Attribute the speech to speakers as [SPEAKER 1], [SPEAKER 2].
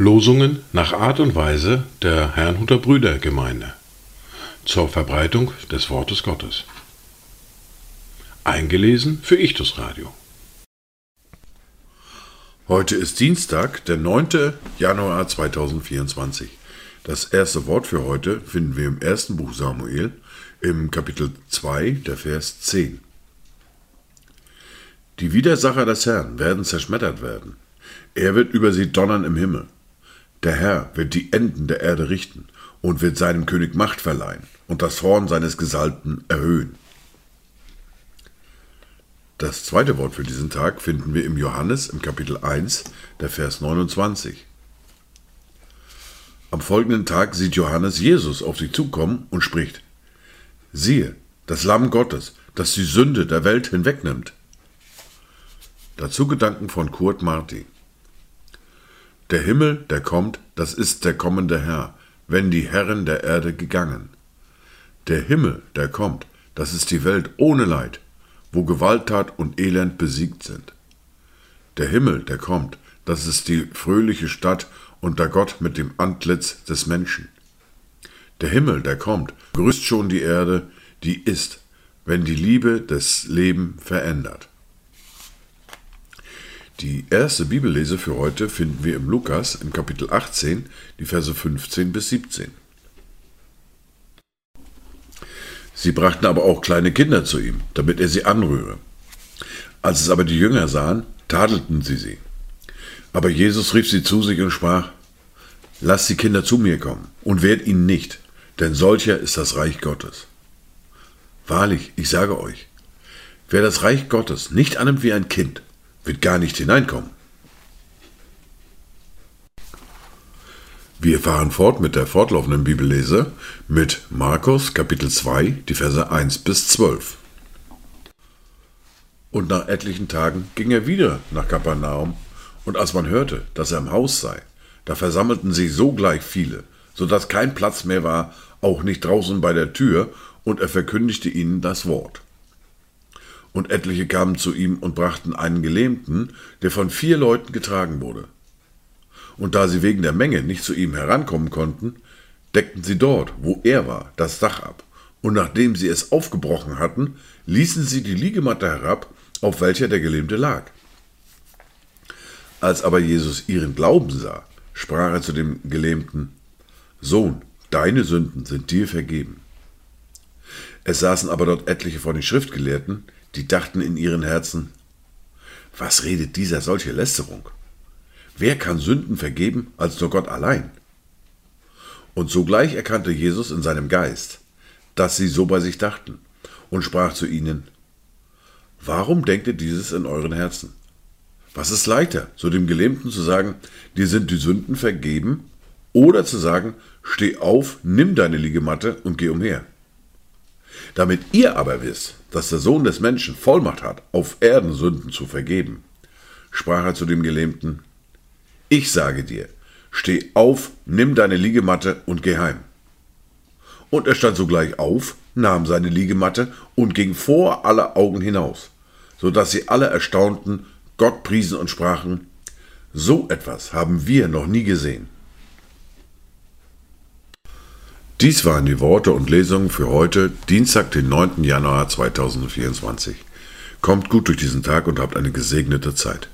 [SPEAKER 1] Losungen nach Art und Weise der Herrnhuter Brüdergemeinde zur Verbreitung des Wortes Gottes. Eingelesen für Ichtus Radio. Heute ist Dienstag, der 9. Januar 2024. Das erste Wort für heute finden wir im ersten Buch Samuel, im Kapitel 2, der Vers 10. Die Widersacher des Herrn werden zerschmettert werden. Er wird über sie donnern im Himmel. Der Herr wird die Enden der Erde richten und wird seinem König Macht verleihen und das Horn seines Gesalbten erhöhen. Das zweite Wort für diesen Tag finden wir im Johannes im Kapitel 1, der Vers 29. Am folgenden Tag sieht Johannes Jesus auf sie zukommen und spricht, siehe, das Lamm Gottes, das die Sünde der Welt hinwegnimmt. Dazu Gedanken von Kurt Marti. Der Himmel, der kommt, das ist der kommende Herr, wenn die Herren der Erde gegangen. Der Himmel, der kommt, das ist die Welt ohne Leid, wo Gewalttat und Elend besiegt sind. Der Himmel, der kommt, das ist die fröhliche Stadt unter Gott mit dem Antlitz des Menschen. Der Himmel, der kommt, grüßt schon die Erde, die ist, wenn die Liebe das Leben verändert. Die erste Bibellese für heute finden wir im Lukas im Kapitel 18, die Verse 15 bis 17. Sie brachten aber auch kleine Kinder zu ihm, damit er sie anrühre. Als es aber die Jünger sahen, tadelten sie sie. Aber Jesus rief sie zu sich und sprach, Lasst die Kinder zu mir kommen und wehrt ihnen nicht, denn solcher ist das Reich Gottes. Wahrlich, ich sage euch, wer das Reich Gottes nicht annimmt wie ein Kind, wird gar nicht hineinkommen. Wir fahren fort mit der fortlaufenden Bibellese mit Markus Kapitel 2, die Verse 1 bis 12. Und nach etlichen Tagen ging er wieder nach Kapernaum, und als man hörte, dass er im Haus sei, da versammelten sich sogleich viele, so dass kein Platz mehr war, auch nicht draußen bei der Tür, und er verkündigte ihnen das Wort. Und etliche kamen zu ihm und brachten einen Gelähmten, der von vier Leuten getragen wurde. Und da sie wegen der Menge nicht zu ihm herankommen konnten, deckten sie dort, wo er war, das Dach ab. Und nachdem sie es aufgebrochen hatten, ließen sie die Liegematte herab, auf welcher der Gelähmte lag. Als aber Jesus ihren Glauben sah, sprach er zu dem Gelähmten, Sohn, deine Sünden sind dir vergeben. Es saßen aber dort etliche von den Schriftgelehrten, die dachten in ihren Herzen, was redet dieser solche Lästerung? Wer kann Sünden vergeben als nur Gott allein? Und sogleich erkannte Jesus in seinem Geist, dass sie so bei sich dachten, und sprach zu ihnen, Warum denkt ihr dieses in euren Herzen? Was ist leichter, so dem Gelähmten zu sagen, dir sind die Sünden vergeben, oder zu sagen, steh auf, nimm deine Liegematte und geh umher? Damit ihr aber wisst, dass der Sohn des Menschen Vollmacht hat, auf Erden Sünden zu vergeben, sprach er zu dem Gelähmten, ich sage dir, steh auf, nimm deine Liegematte und geh heim. Und er stand sogleich auf, nahm seine Liegematte und ging vor aller Augen hinaus, so dass sie alle erstaunten, Gott priesen und sprachen, so etwas haben wir noch nie gesehen. Dies waren die Worte und Lesungen für heute, Dienstag, den 9. Januar 2024. Kommt gut durch diesen Tag und habt eine gesegnete Zeit.